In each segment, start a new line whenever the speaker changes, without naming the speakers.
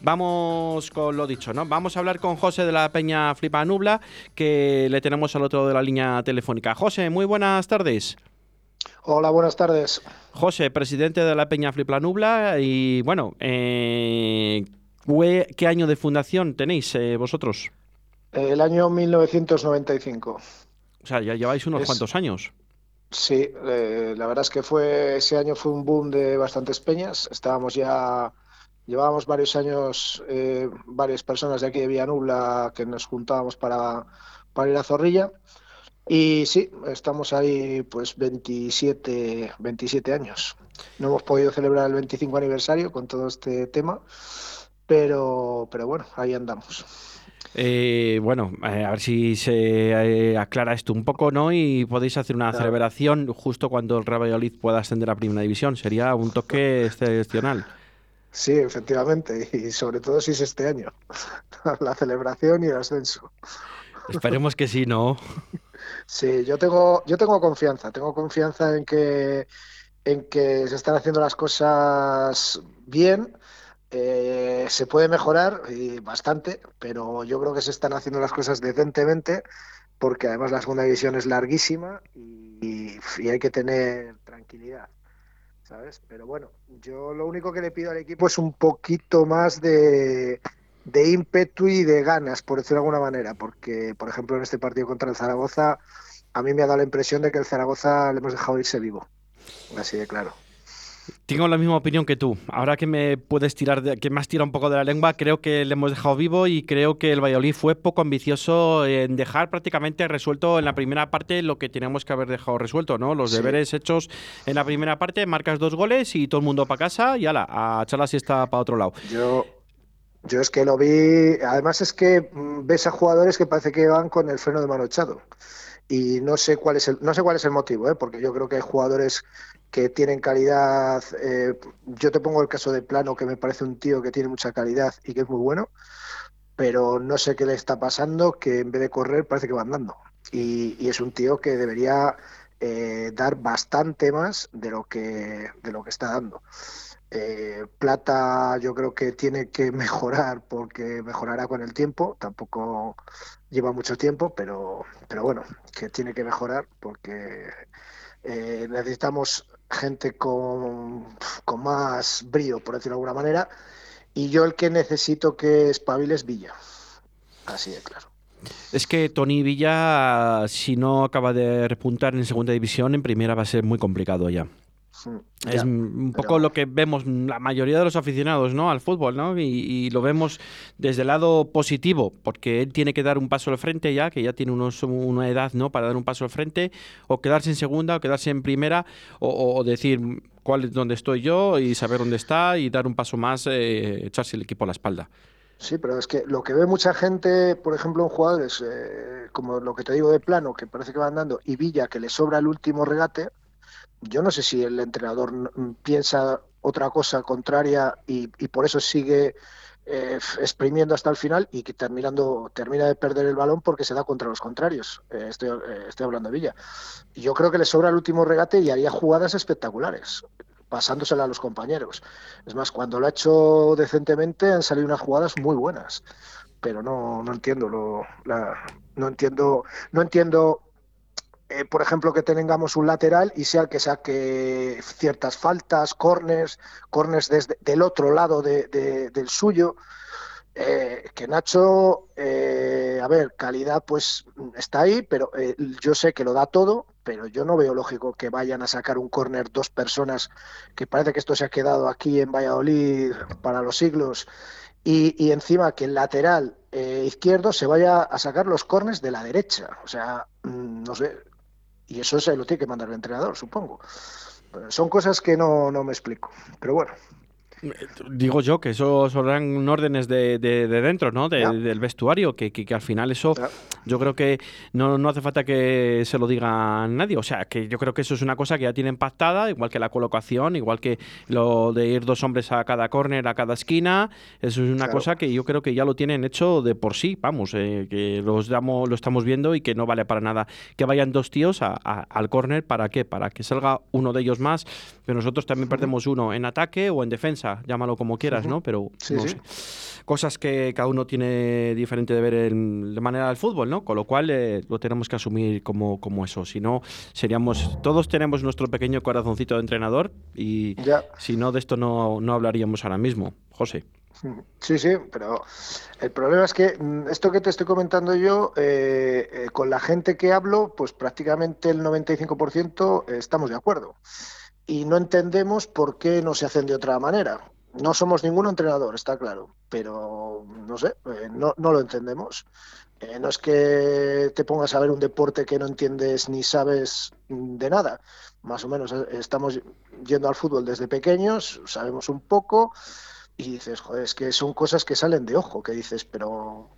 vamos con lo dicho, ¿no? Vamos a hablar con José de la Peña Flipa Nubla, que le tenemos al otro de la línea telefónica. José, muy buenas tardes.
Hola, buenas tardes.
José, presidente de la Peña Flipa Nubla, y bueno, eh, ¿qué año de fundación tenéis eh, vosotros?
El año 1995.
O sea, ya lleváis unos cuantos años.
Sí, eh, la verdad es que fue ese año fue un boom de bastantes peñas. Estábamos ya, llevábamos varios años, eh, varias personas de aquí de Villanubla que nos juntábamos para, para ir a Zorrilla. Y sí, estamos ahí pues 27, 27 años. No hemos podido celebrar el 25 aniversario con todo este tema, pero, pero bueno, ahí andamos.
Eh, bueno, eh, a ver si se eh, aclara esto un poco, ¿no? Y podéis hacer una celebración justo cuando el Real Valladolid pueda ascender a Primera División. Sería un toque excepcional.
Sí, efectivamente, y sobre todo si es este año, la celebración y el ascenso.
Esperemos que sí, ¿no?
Sí, yo tengo, yo tengo confianza, tengo confianza en que, en que se están haciendo las cosas bien eh, se puede mejorar y bastante, pero yo creo que se están haciendo las cosas decentemente porque además la segunda división es larguísima y, hay que tener tranquilidad, ¿sabes? Pero bueno, yo lo único que le pido al equipo es un poquito más de, de ímpetu y de ganas, por decirlo de alguna manera, porque, por ejemplo, en este partido contra el Zaragoza, a mí me ha dado la impresión de que el Zaragoza le hemos dejado irse vivo, así de claro.
Tengo la misma opinión que tú. Ahora que me puedes tirar, de, que me has tirado un poco de la lengua, creo que le hemos dejado vivo y creo que el Valladolid fue poco ambicioso en dejar prácticamente resuelto en la primera parte lo que teníamos que haber dejado resuelto, ¿no? Los deberes hechos en la primera parte, marcas dos goles y todo el mundo para casa y ala, a echar la siesta para otro lado.
Yo, yo es que lo vi, además es que mm, ves a jugadores que parece que van con el freno de mano echado y no sé cuál es el no sé cuál es el motivo ¿eh? porque yo creo que hay jugadores que tienen calidad. Eh, yo te pongo el caso de Plano, que me parece un tío que tiene mucha calidad y que es muy bueno, pero no sé qué le está pasando, que en vez de correr parece que va andando. Y, es un tío que debería eh, dar bastante más de lo que, de lo que está dando. Eh, Plata yo creo que tiene que mejorar porque mejorará con el tiempo, tampoco lleva mucho tiempo, pero, pero bueno, que tiene que mejorar porque necesitamos gente con, con más brío, por decirlo de alguna manera, y yo el que necesito que espabile es Villa. Así de claro.
Es que Tony Villa, si no acaba de repuntar en segunda división, en primera va a ser muy complicado ya. Es un poco lo que vemos la mayoría de los aficionados ¿no? al fútbol, ¿no? Y, lo vemos desde el lado positivo, porque él tiene que dar un paso al frente ya, que ya tiene unos, una edad ¿no? para dar un paso al frente, o quedarse en segunda, o quedarse en primera, o, decir cuál es dónde estoy yo y saber dónde está y dar un paso más, eh, echarse el equipo a la espalda.
Sí, pero es que lo que ve mucha gente, por ejemplo, en jugadores, eh, como lo que te digo de plano, que parece que van dando, y Villa, que le sobra el último regate, yo no sé si el entrenador piensa otra cosa contraria y, por eso sigue eh, exprimiendo hasta el final y que terminando, termina de perder el balón porque se da contra los contrarios. Eh, estoy, eh, estoy, hablando de Villa. Yo creo que le sobra el último regate y haría jugadas espectaculares, pasándosela a los compañeros. Es más, cuando lo ha hecho decentemente han salido unas jugadas muy buenas. Pero no, no entiendo lo, no entiendo, no entiendo eh, por ejemplo, que tengamos un lateral y sea el que saque ciertas faltas, corners, corners desde del otro lado del suyo. Eh, que Nacho, eh, a ver, calidad pues está ahí, pero yo sé que lo da todo, pero yo no veo lógico que vayan a sacar un córner dos personas, que parece que esto se ha quedado aquí en Valladolid para los siglos, y, y encima que el lateral izquierdo se vaya a sacar los corners de la derecha. O sea, mm, no sé, y eso se lo tiene que mandar el entrenador, supongo. Son cosas que no, no me explico. Pero bueno,
Digo yo que eso son órdenes de, de, dentro, ¿no? Del vestuario, que, que, al final eso yo creo que no, no, hace falta que se lo diga nadie. O sea, que yo creo que eso es una cosa que ya tienen pactada, igual que la colocación, igual que lo de ir dos hombres a cada córner, a cada esquina. Eso es una cosa que yo creo que ya lo tienen hecho de por sí, vamos, eh, que los damos, lo estamos viendo y que no vale para nada que vayan dos tíos al córner. ¿Para qué? Para que salga uno de ellos más, pero nosotros también perdemos uno en ataque o en defensa casa, llámalo como quieras, ¿no? Pero no sé. Cosas que cada uno tiene diferente de ver de manera del fútbol, ¿no? Con lo cual eh, lo tenemos que asumir como, como eso. Si no, seríamos. Todos tenemos nuestro pequeño corazoncito de entrenador y si no, de esto no, no hablaríamos ahora mismo. José.
Sí, sí, pero el problema es que mm, esto que te estoy comentando yo, eh, eh, con la gente que hablo, pues prácticamente el 95% estamos de acuerdo. Y no entendemos por qué no se hacen de otra manera. No somos ningún entrenador, está claro, pero no sé, eh, no, no, lo entendemos. no es que te pongas a ver un deporte que no entiendes ni sabes de nada. Más o menos estamos yendo al fútbol desde pequeños, sabemos un poco y dices, joder, es que son cosas que salen de ojo, que dices, pero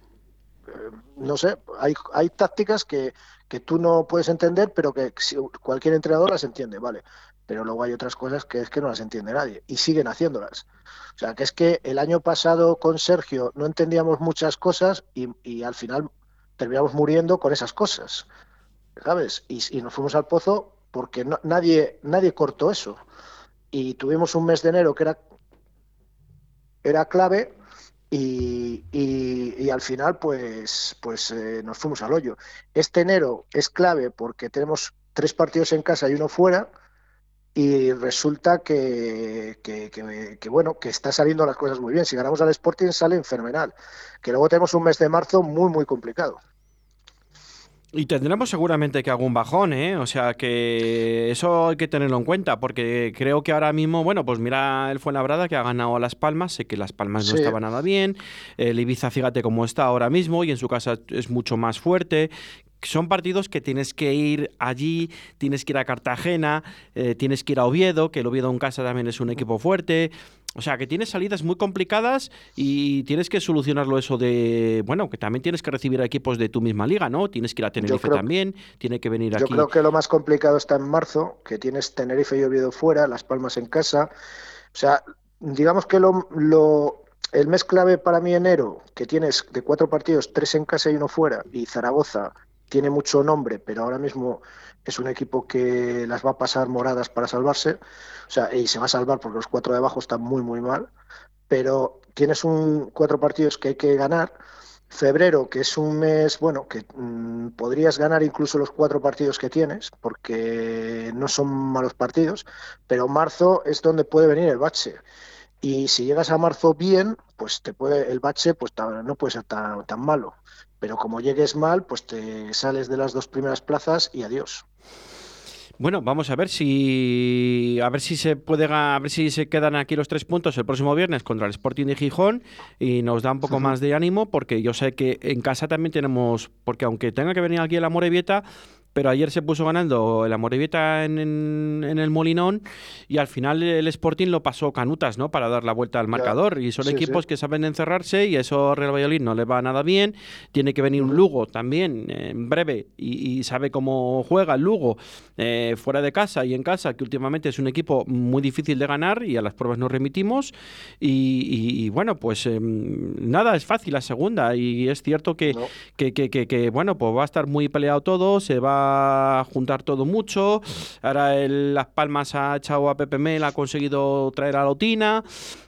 eh, no sé, hay, hay tácticas que, que, tú no puedes entender, pero que cualquier entrenador las entiende, vale. Pero luego hay otras cosas que es que no las entiende nadie y siguen haciéndolas. O sea, que es que el año pasado con Sergio no entendíamos muchas cosas y, y al final terminamos muriendo con esas cosas, ¿sabes? Y, y nos fuimos al pozo porque no, nadie, nadie cortó eso. Y tuvimos un mes de enero que era era clave y, y, al final pues, pues eh, nos fuimos al hoyo. Este enero es clave porque tenemos tres partidos en casa y uno fuera y resulta que, que, que, bueno que está saliendo las cosas muy bien. Si ganamos al Sporting sale fenomenal. Que luego tenemos un mes de marzo muy muy complicado.
Y tendremos seguramente que algún bajón, ¿eh? O sea que eso hay que tenerlo en cuenta, porque creo que ahora mismo, bueno, pues mira el Fuenlabrada que ha ganado a Las Palmas, sé que Las Palmas no estaba nada bien, el Ibiza, fíjate cómo está ahora mismo y en su casa es mucho más fuerte, son partidos que tienes que ir allí, tienes que ir a Cartagena, eh, tienes que ir a Oviedo, que el Oviedo en casa también es un equipo fuerte. O sea, que tienes salidas muy complicadas y tienes que solucionarlo eso de, bueno, que también tienes que recibir a equipos de tu misma liga, ¿no? Tienes que ir a Tenerife también, tiene que venir aquí.
Yo creo que lo más complicado está en marzo, que tienes Tenerife y Oviedo fuera, Las Palmas en casa. O sea, digamos que lo, lo, el mes clave para mí enero, que tienes de cuatro partidos, tres en casa y uno fuera, y Zaragoza tiene mucho nombre, pero ahora mismo es un equipo que las va a pasar moradas para salvarse, o sea, y se va a salvar porque los cuatro de abajo están muy, muy mal, pero tienes un cuatro partidos que hay que ganar. Febrero, que es un mes, bueno, que mm, podrías ganar incluso los cuatro partidos que tienes, porque no son malos partidos, pero marzo es donde puede venir el bache. Y si llegas a marzo bien, pues te puede, el bache pues no puede ser tan, tan malo pero como llegues mal, pues te sales de las dos primeras plazas y adiós.
Bueno, vamos a ver si a ver si se puede a ver si se quedan aquí los tres puntos el próximo viernes contra el Sporting de Gijón y nos da un poco más de ánimo porque yo sé que en casa también tenemos porque aunque tenga que venir aquí el Amorebieta pero ayer se puso ganando el Amorebieta en, en, el Molinón y al final el Sporting lo pasó canutas, ¿no? Para dar la vuelta al marcador. Y son equipos que saben encerrarse y eso a Real Valladolid no le va nada bien. Tiene que venir un Lugo también en breve y, sabe cómo juega el Lugo eh, fuera de casa y en casa, que últimamente es un equipo muy difícil de ganar y a las pruebas nos remitimos. Y, bueno, pues em, nada, es fácil la segunda y es cierto que, que, que, que, bueno, pues va a estar muy peleado todo, se va juntar todo mucho. Ahora el Las Palmas ha echado a Pepe Mel, ha conseguido traer a Lotina,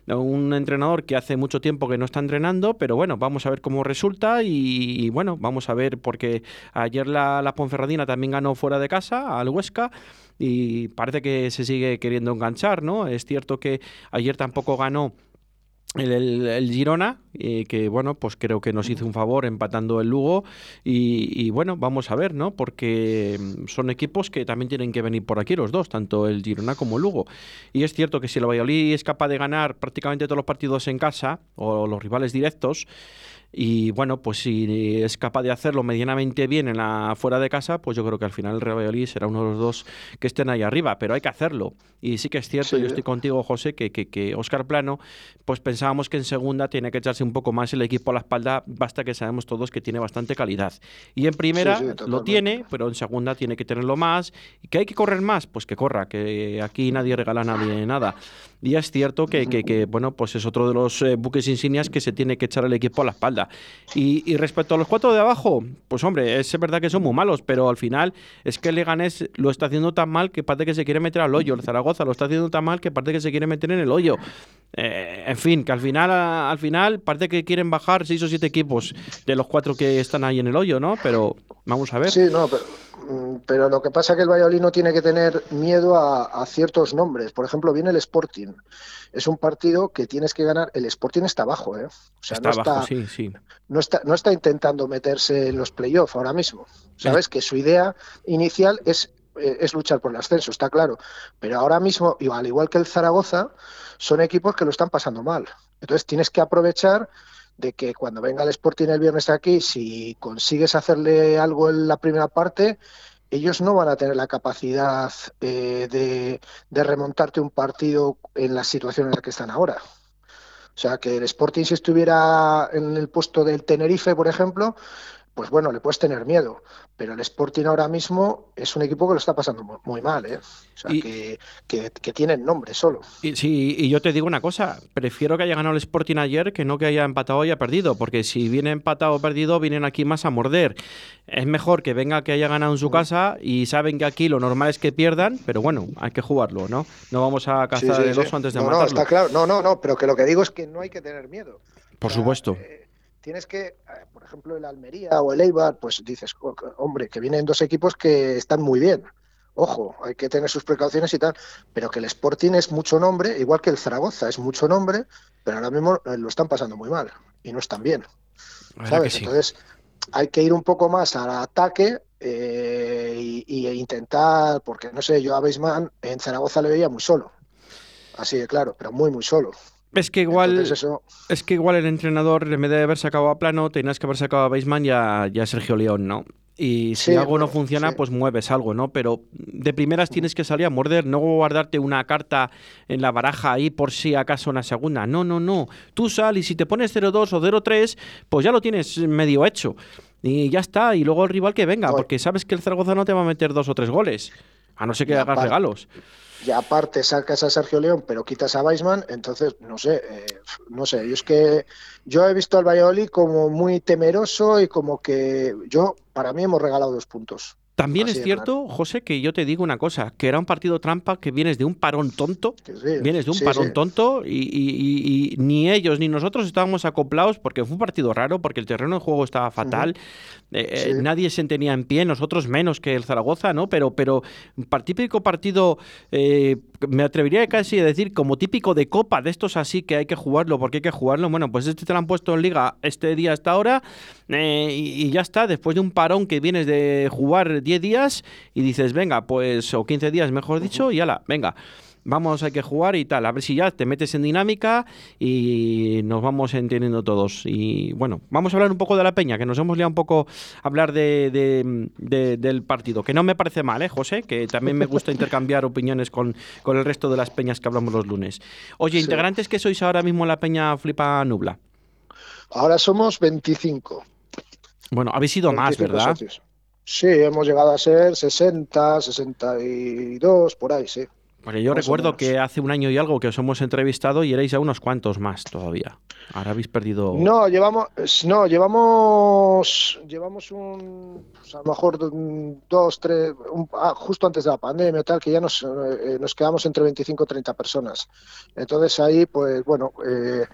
un entrenador que hace mucho tiempo que no está entrenando, pero bueno, vamos a ver cómo resulta y, bueno, vamos a ver porque ayer la, la Ponferradina también ganó fuera de casa al Huesca y parece que se sigue queriendo enganchar, ¿no? Es cierto que ayer tampoco ganó el, Girona, eh, que bueno, pues creo que nos hizo un favor empatando el Lugo y, bueno, vamos a ver, ¿no? Porque mm, son equipos que también tienen que venir por aquí los dos, tanto el Girona como el Lugo. Y es cierto que si el Valladolid es capaz de ganar prácticamente todos los partidos en casa o los rivales directos, y bueno, pues si es capaz de hacerlo medianamente bien en la fuera de casa, pues yo creo que al final el Real Valladolid será uno de los dos que estén ahí arriba, pero hay que hacerlo. Y sí que es cierto, yo estoy contigo, José, que, que, que, Oscar Plano, pues pensábamos que en segunda tiene que echarse un poco más el equipo a la espalda, basta que sabemos todos que tiene bastante calidad. Y en primera lo tiene, pero en segunda tiene que tenerlo más. ¿Y que hay que correr más? Pues que corra, que aquí nadie regala a nadie nada. Y es cierto que, que, bueno, pues es otro de los eh, buques insignias que se tiene que echar el equipo a la espalda. Y, respecto a los cuatro de abajo, pues hombre, es verdad que son muy malos, pero al final es que el Leganés lo está haciendo tan mal que parece que se quiere meter al hoyo. El Zaragoza lo está haciendo tan mal que parece que se quiere meter en el hoyo. Eh, en fin, que al final, al final parece que quieren bajar seis o siete equipos de los cuatro que están ahí en el hoyo, ¿no? Pero vamos a ver.
Sí, no, pero pero lo que pasa es que el Valladolid no tiene que tener miedo a, ciertos nombres. Por ejemplo, viene el Sporting. Es un partido que tienes que ganar. El Sporting está abajo, ¿eh? O
sea, está no, está, sí, sí.
no, está, no está intentando meterse en los playoffs ahora mismo. Sabes que su idea inicial es, eh, es luchar por el ascenso, está claro. Pero ahora mismo, al igual que el Zaragoza, son equipos que lo están pasando mal. Entonces tienes que aprovechar de que cuando venga el Sporting el viernes aquí, si consigues hacerle algo en la primera parte, ellos no van a tener la capacidad eh, de, de, remontarte un partido en la situación en la que están ahora. O sea, que el Sporting si estuviera en el puesto del Tenerife, por ejemplo, pues bueno, le puedes tener miedo. Pero el Sporting ahora mismo es un equipo que lo está pasando muy, mal, ¿eh? O sea, que, que, tiene nombre solo.
Y, sí, y yo te digo una cosa, prefiero que haya ganado el Sporting ayer que no que haya empatado y haya perdido, porque si viene empatado o perdido, vienen aquí más a morder. Es mejor que venga que haya ganado en su casa y saben que aquí lo normal es que pierdan, pero bueno, hay que jugarlo, ¿no? No vamos a cazar el oso antes de matarlo.
No, está claro. No, no, no, pero que lo que digo es que no hay que tener miedo.
Por supuesto.
Eh, tienes que, eh, por ejemplo, el Almería o el Eibar, pues dices, hombre, que vienen dos equipos que están muy bien. Ojo, hay que tener sus precauciones y tal, pero que el Sporting es mucho nombre, igual que el Zaragoza es mucho nombre, pero ahora mismo eh, lo están pasando muy mal y no están bien. ¿Sabes? Entonces, hay que ir un poco más al ataque eh, y, intentar, porque no sé, yo a Beisman en Zaragoza le veía muy solo. Así de claro, pero muy, muy solo.
Es que igual es que igual el entrenador, en vez de haber sacado a plano, tenías que haber sacado a Baseman y a, Sergio León, ¿no? Y si algo no funciona, pues mueves algo, ¿no? Pero de primeras tienes que salir a morder, no guardarte una carta en la baraja ahí por si acaso una segunda. No, no, no. Tú sal y si te pones 0-2 o 0-3, pues ya lo tienes medio hecho. Y ya está. Y luego el rival que venga, porque sabes que el Zaragoza no te va a meter dos o tres goles. A no ser que hagas regalos
y aparte sacas a Sergio León, pero quitas a Weisman, entonces no sé, eh, no sé, yo es que yo he visto al Valladolid como muy temeroso y como que yo, para mí hemos regalado dos puntos.
También es cierto, José, que yo te digo una cosa, que era un partido trampa que vienes de un parón tonto, vienes de un parón tonto y, ni ellos ni nosotros estábamos acoplados porque fue un partido raro, porque el terreno de juego estaba fatal, eh, eh, nadie se tenía en pie, nosotros menos que el Zaragoza, ¿no? Pero, pero típico partido, eh, me atrevería casi a decir como típico de copa, de estos así que hay que jugarlo, porque hay que jugarlo, bueno, pues este te lo han puesto en liga este día hasta ahora y, y ya está, después de un parón que vienes de jugar 10 días y dices, venga, pues, o 15 días mejor dicho, y ala, venga vamos, hay que jugar y tal. A ver si ya te metes en dinámica y nos vamos entendiendo todos. Y bueno, vamos a hablar un poco de la peña, que nos hemos liado un poco a hablar de, del partido, que no me parece mal, ¿eh, José? Que también me gusta intercambiar opiniones con, con, el resto de las peñas que hablamos los lunes. Oye, integrantes que sois ahora mismo en la peña Flipa Nubla.
Ahora somos 25.
Bueno, habéis sido más, ¿verdad?
Sí, hemos llegado a ser 60, 62, por ahí, sí.
Porque yo recuerdo que hace un año y algo que os hemos entrevistado y erais a unos cuantos más todavía. Ahora habéis perdido.
No, llevamos, no, llevamos, llevamos un, pues a lo mejor dos, tres, ah, justo antes de la pandemia, tal, que ya nos, eh, nos quedamos entre 25 y 30 personas. Entonces ahí, pues bueno, eh,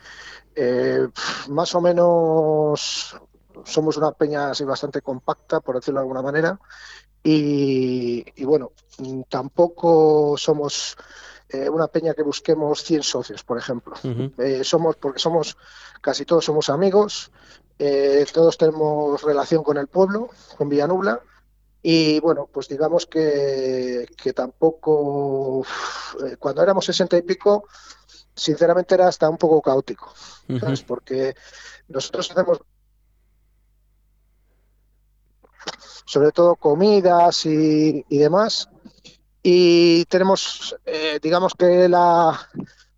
eh, más o menos somos una peña así bastante compacta, por decirlo de alguna manera, y, bueno, tampoco somos eh, una peña que busquemos 100 socios, por ejemplo. Eh, somos, porque somos, casi todos somos amigos, eh, todos tenemos relación con el pueblo, con Villanubla, y bueno, pues digamos que, que tampoco, cuando éramos 60 y pico, sinceramente era hasta un poco caótico, Porque nosotros hacemos sobre todo comidas y, demás. Y tenemos, eh, digamos que la,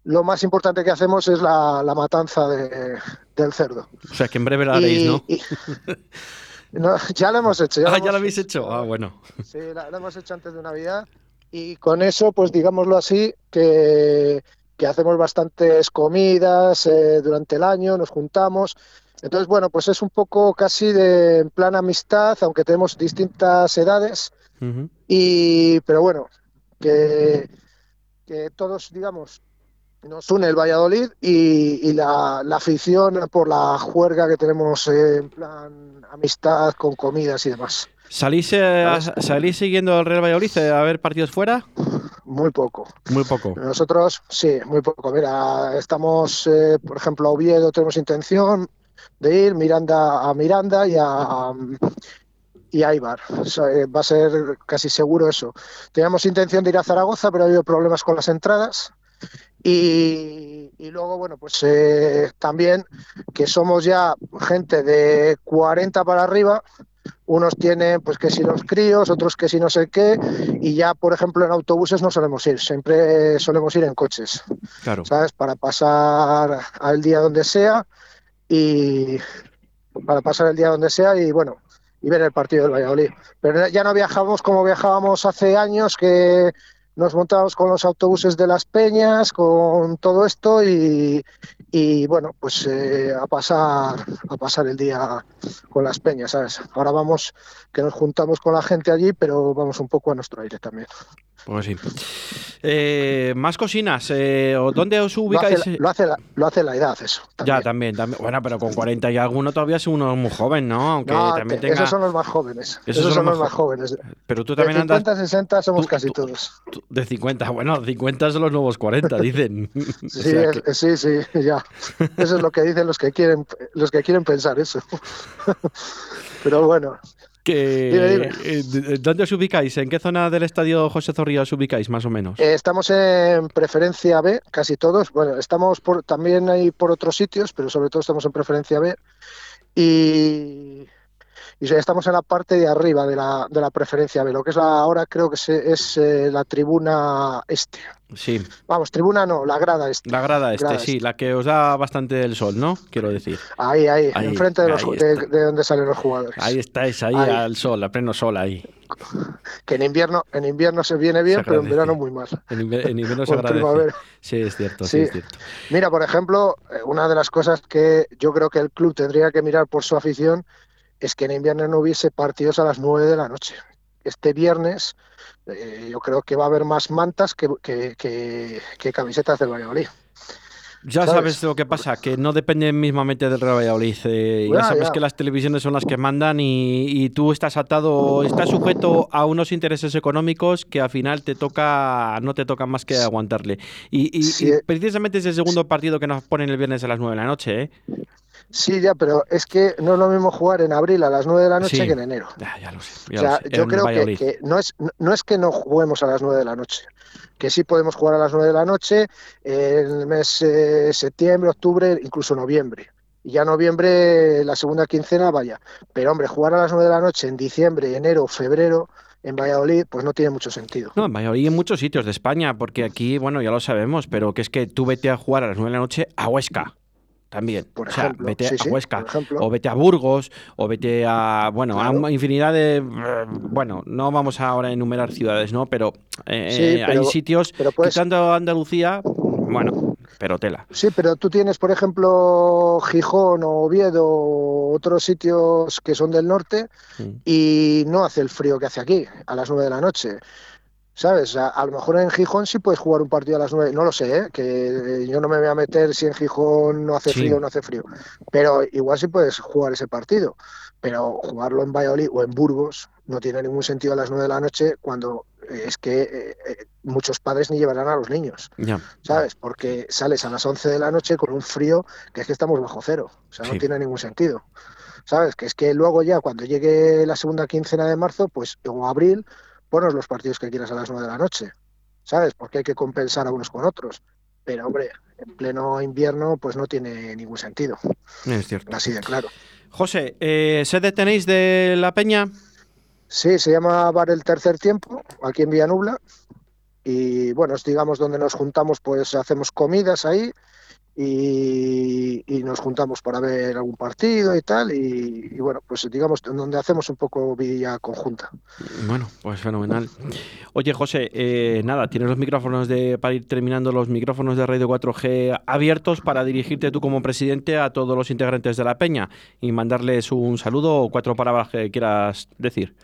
lo más importante que hacemos es la, matanza del cerdo.
O sea, que en breve la haréis,
¿no? ya lo hemos hecho.
Ya
ah,
ya lo habéis hecho. Ah, bueno.
Sí, lo hemos hecho antes de Navidad. Y con eso, pues digámoslo así, que que hacemos bastantes comidas eh, durante el año, nos juntamos. Entonces, bueno, pues es un poco casi de en plan amistad, aunque tenemos distintas edades. y, pero bueno, que, que todos, digamos, nos une el Valladolid y, la, afición por la juerga que tenemos en plan amistad con comidas y demás.
¿Salís, eh, ¿salís siguiendo el Real Valladolid eh, a ver partidos fuera?
Muy poco.
Muy poco.
Nosotros, sí, muy poco. Mira, estamos, eh, por ejemplo, a Oviedo tenemos intención de ir, Miranda a Miranda y a, y a Ibar. va a ser casi seguro eso. Teníamos intención de ir a Zaragoza, pero ha habido problemas con las entradas. Y, luego, bueno, pues eh, también que somos ya gente de 40 para arriba, unos tienen pues que si los críos, otros que si no sé qué, y ya por ejemplo en autobuses no solemos ir, siempre solemos ir en coches,
claro.
¿sabes? Para pasar al día donde sea y para pasar el día donde sea y bueno, y ver el partido del Valladolid. Pero ya no viajamos como viajábamos hace años que nos montamos con los autobuses de las peñas, con todo esto y, bueno, pues eh, a pasar a pasar el día con las peñas, ¿sabes? Ahora vamos, que nos juntamos con la gente allí, pero vamos un poco a nuestro aire también.
Pues sí. Eh, más cocinas. Eh, ¿Dónde os ubicáis?
Lo hace, la, lo hace la edad, eso.
Ya, también, también. Bueno, pero con 40 y alguno todavía es uno muy joven, ¿no?
Aunque también tenga... Esos son los más jóvenes. Esos, son, los más jóvenes.
Pero tú también
de 50, 60 somos casi todos.
de 50, bueno, 50 son los nuevos 40, dicen.
sí, sí, sí, ya. Eso es lo que dicen los que quieren, los que quieren pensar eso. pero bueno.
Eh, ¿Dónde os ubicáis? ¿En qué zona del estadio José Zorrilla os ubicáis, más o menos?
Eh, estamos en preferencia B, casi todos. Bueno, estamos por, también ahí por otros sitios, pero sobre todo estamos en preferencia B. Y y ya estamos en la parte de arriba de la, de la preferencia B, lo que es la, ahora creo que es eh, la tribuna este.
Sí.
Vamos, tribuna no, la grada este.
La grada este, sí, la que os da bastante el sol, ¿no? Quiero decir.
Ahí, ahí, enfrente de, de, donde salen los jugadores.
Ahí estáis, ahí, al sol, a pleno sol ahí.
Que en invierno, en invierno se viene bien, pero en verano muy mal.
En, invierno se agradece. Sí, es cierto, sí. es cierto.
Mira, por ejemplo, eh, una de las cosas que yo creo que el club tendría que mirar por su afición es que en invierno no hubiese partidos a las 9 de la noche. Este viernes eh, yo creo que va a haber más mantas que, que, camisetas del Valladolid.
Ya sabes? lo que pasa, que no depende mismamente del Real Valladolid. Eh, ya sabes que las televisiones son las que mandan y, tú estás atado, estás sujeto a unos intereses económicos que al final te toca, no te toca más que aguantarle. Y, precisamente es el segundo partido que nos ponen el viernes a las 9 de la noche. ¿eh?
Sí, ya, pero es que no es lo mismo jugar en abril a las 9 de la noche que en enero.
Ya, ya lo sé.
o sea, yo creo que, no, es, no es que no juguemos a las 9 de la noche, que sí podemos jugar a las 9 de la noche en el mes eh, septiembre, octubre, incluso noviembre. Y ya noviembre, la segunda quincena, vaya. Pero hombre, jugar a las 9 de la noche en diciembre, enero, febrero, en Valladolid, pues no tiene mucho sentido.
No, en Valladolid y en muchos sitios de España, porque aquí, bueno, ya lo sabemos, pero que es que tú vete a jugar a las 9 de la noche a Huesca también.
Por ejemplo,
vete a Huesca, o vete a Burgos, o vete a, bueno, a una infinidad de, bueno, no vamos ahora a enumerar ciudades, ¿no? Pero, eh, hay sitios, pero quitando Andalucía, bueno, pero tela.
Sí, pero tú tienes, por ejemplo, Gijón o Oviedo, otros sitios que son del norte, mm. y no hace el frío que hace aquí, a las nueve de la noche. ¿Sabes? A, lo mejor en Gijón sí puedes jugar un partido a las nueve, no lo sé, ¿eh? que yo no me voy a meter si en Gijón no hace frío o no hace frío, pero igual sí puedes jugar ese partido, pero jugarlo en Valladolid o en Burgos no tiene ningún sentido a las nueve de la noche cuando es que eh, eh, muchos padres ni llevarán a los niños, ¿sabes? Porque sales a las once de la noche con un frío que es que estamos bajo cero, o sea, no tiene ningún sentido. ¿Sabes? Que es que luego ya cuando llegue la segunda quincena de marzo, pues o abril, ponos los partidos que quieras a las 9 de la noche, ¿sabes? Porque hay que compensar a unos con otros. Pero, hombre, en pleno invierno, pues no tiene ningún sentido.
Es cierto.
Así de claro.
José, eh, ¿sede tenéis de La Peña?
Sí, se llama Bar el Tercer Tiempo, aquí en Villanubla. Y bueno, es digamos donde nos juntamos, pues hacemos comidas ahí y, nos juntamos para ver algún partido y tal, y, bueno, pues digamos, donde hacemos un poco vida conjunta.
Bueno, pues fenomenal. Oye, José, eh, nada, tienes los micrófonos de, para ir terminando, los micrófonos de Radio 4G abiertos para dirigirte tú como presidente a todos los integrantes de la Peña y mandarles un saludo o cuatro palabras que quieras decir.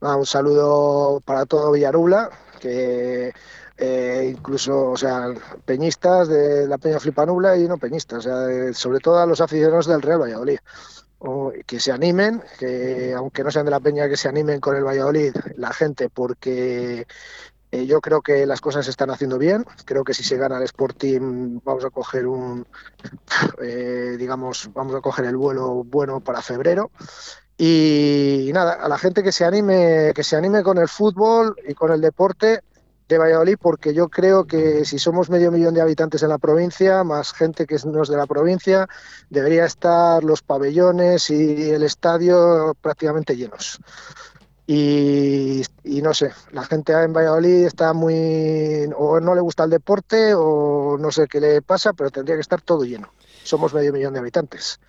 un saludo para todo Villarubla, que eh, incluso, o sea, peñistas de la Peña Flipanubla y no peñistas, o sea, sobre todo a los aficionados del Real Valladolid. que se animen, que aunque no sean de la Peña, que se animen con el Valladolid, la gente, porque eh, yo creo que las cosas se están haciendo bien. Creo que si se gana el Sporting vamos a coger un, eh, digamos, vamos a coger el vuelo bueno para febrero. Y, y nada, a la gente que se anime, que se anime con el fútbol y con el deporte de Valladolid porque yo creo que si somos medio millón de habitantes en la provincia, más gente que no es de la provincia, debería estar los pabellones y el estadio prácticamente llenos. Y, no sé, la gente en Valladolid está muy... o no le gusta el deporte o no sé qué le pasa, pero tendría que estar todo lleno. Somos medio millón de habitantes.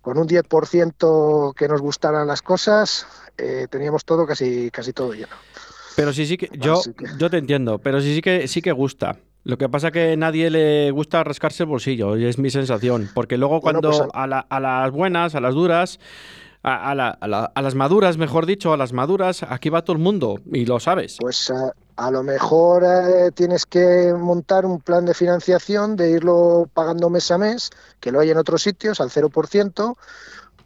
Con un 10% que nos gustaran las cosas, eh, teníamos todo casi, casi todo lleno.
Pero sí, sí que yo, yo te entiendo, pero sí, sí que sí que gusta. Lo que pasa que nadie le gusta rascarse el bolsillo, y es mi sensación. Porque luego cuando pues, a, las buenas, a las duras, a, las maduras, mejor dicho, a las maduras, aquí va todo el mundo, y lo sabes.
Pues a, lo mejor eh, tienes que montar un plan de financiación, de irlo pagando mes a mes, que lo hay en otros sitios, al 0%,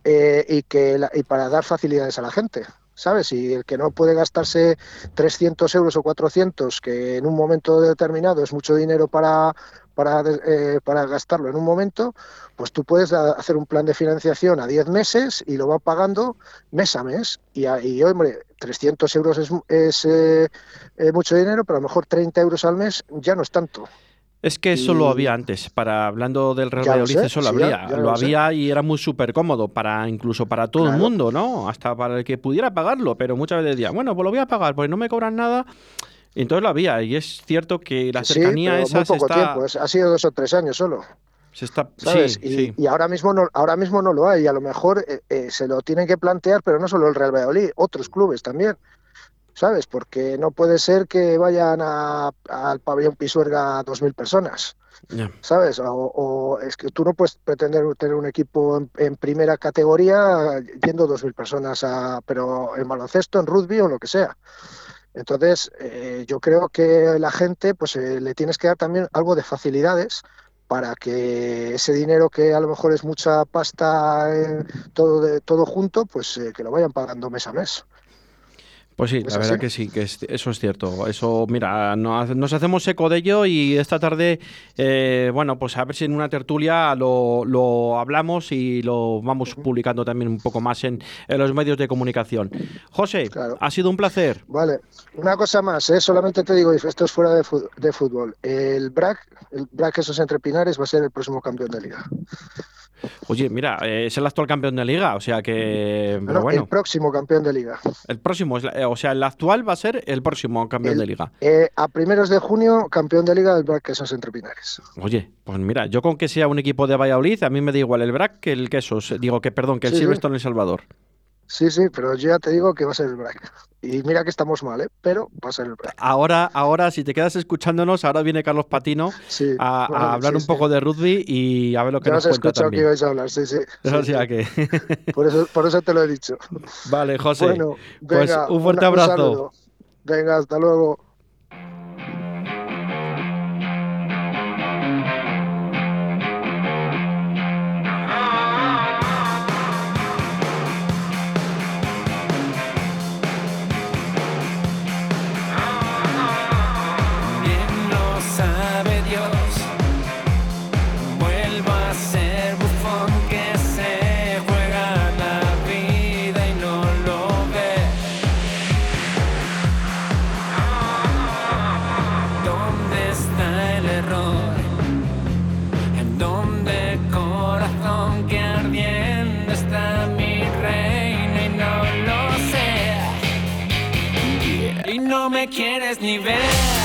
eh, y, que, y para dar facilidades a la gente. ¿Sabes? Y el que no puede gastarse 300 euros o 400, que en un momento determinado es mucho dinero para, para, eh, para gastarlo en un momento, pues tú puedes hacer un plan de financiación a 10 meses y lo va pagando mes a mes. Y, y hombre, 300 euros es, es eh, eh, mucho dinero, pero a lo mejor 30 euros al mes ya no es tanto.
Es que eso lo había antes, para hablando del Real Valladolid, eso lo había. lo, había y era muy súper cómodo, para incluso para todo el mundo, ¿no? Hasta para el que pudiera pagarlo, pero muchas veces decía, bueno, pues lo voy a pagar, porque no me cobran nada. Y entonces lo había, y es cierto que la cercanía esa
muy poco tiempo, ha sido dos o tres años solo.
Se está, ¿sabes?
y, y, ahora mismo no, ahora mismo no lo hay, y a lo mejor eh, eh, se lo tienen que plantear, pero no solo el Real Valladolid, otros clubes también. ¿Sabes? Porque no puede ser que vayan al pabellón Pisuerga 2.000 personas, ¿sabes? O, es que tú no puedes pretender tener un equipo en, primera categoría yendo 2.000 personas, a, pero en baloncesto, en rugby o lo que sea. Entonces, eh, yo creo que la gente, pues eh, le tienes que dar también algo de facilidades para que ese dinero que a lo mejor es mucha pasta eh, todo de, todo junto, pues que lo vayan pagando mes a mes.
Pues sí, la verdad que sí, que eso es cierto. Eso, mira, nos hacemos eco de ello y esta tarde, eh, bueno, pues a ver si en una tertulia lo, hablamos y lo vamos publicando también un poco más en, los medios de comunicación. José, ha sido un placer.
Vale, una cosa más, ¿eh? solamente te digo, esto es fuera de, fútbol. El BRAC, el BRAC esos entre Pinares va a ser el próximo campeón de liga.
Oye, mira, eh, es el actual campeón de liga, o sea que. Pero bueno.
El próximo campeón de liga.
El próximo, o sea, el actual va a ser el próximo campeón de liga.
Eh, a primeros de junio, campeón de liga del BRAC Quesos entre Pinares.
Oye, pues mira, yo con que sea un equipo de Valladolid, a mí me da igual el BRAC que el Quesos. Digo que, perdón, que el sí, en El Salvador.
Sí, sí, pero yo ya te digo que va a ser el break. Y mira que estamos mal, ¿eh? pero va a ser el break.
Ahora, ahora, si te quedas escuchándonos, ahora viene Carlos Patino a, hablar un poco de rugby y a ver lo que nos cuenta
escuchado que ibais a hablar, sí, sí.
O sea que...
por, eso, por eso te lo he dicho.
Vale, José. Bueno, pues un fuerte abrazo.
venga, hasta luego.
Quieres ni ver.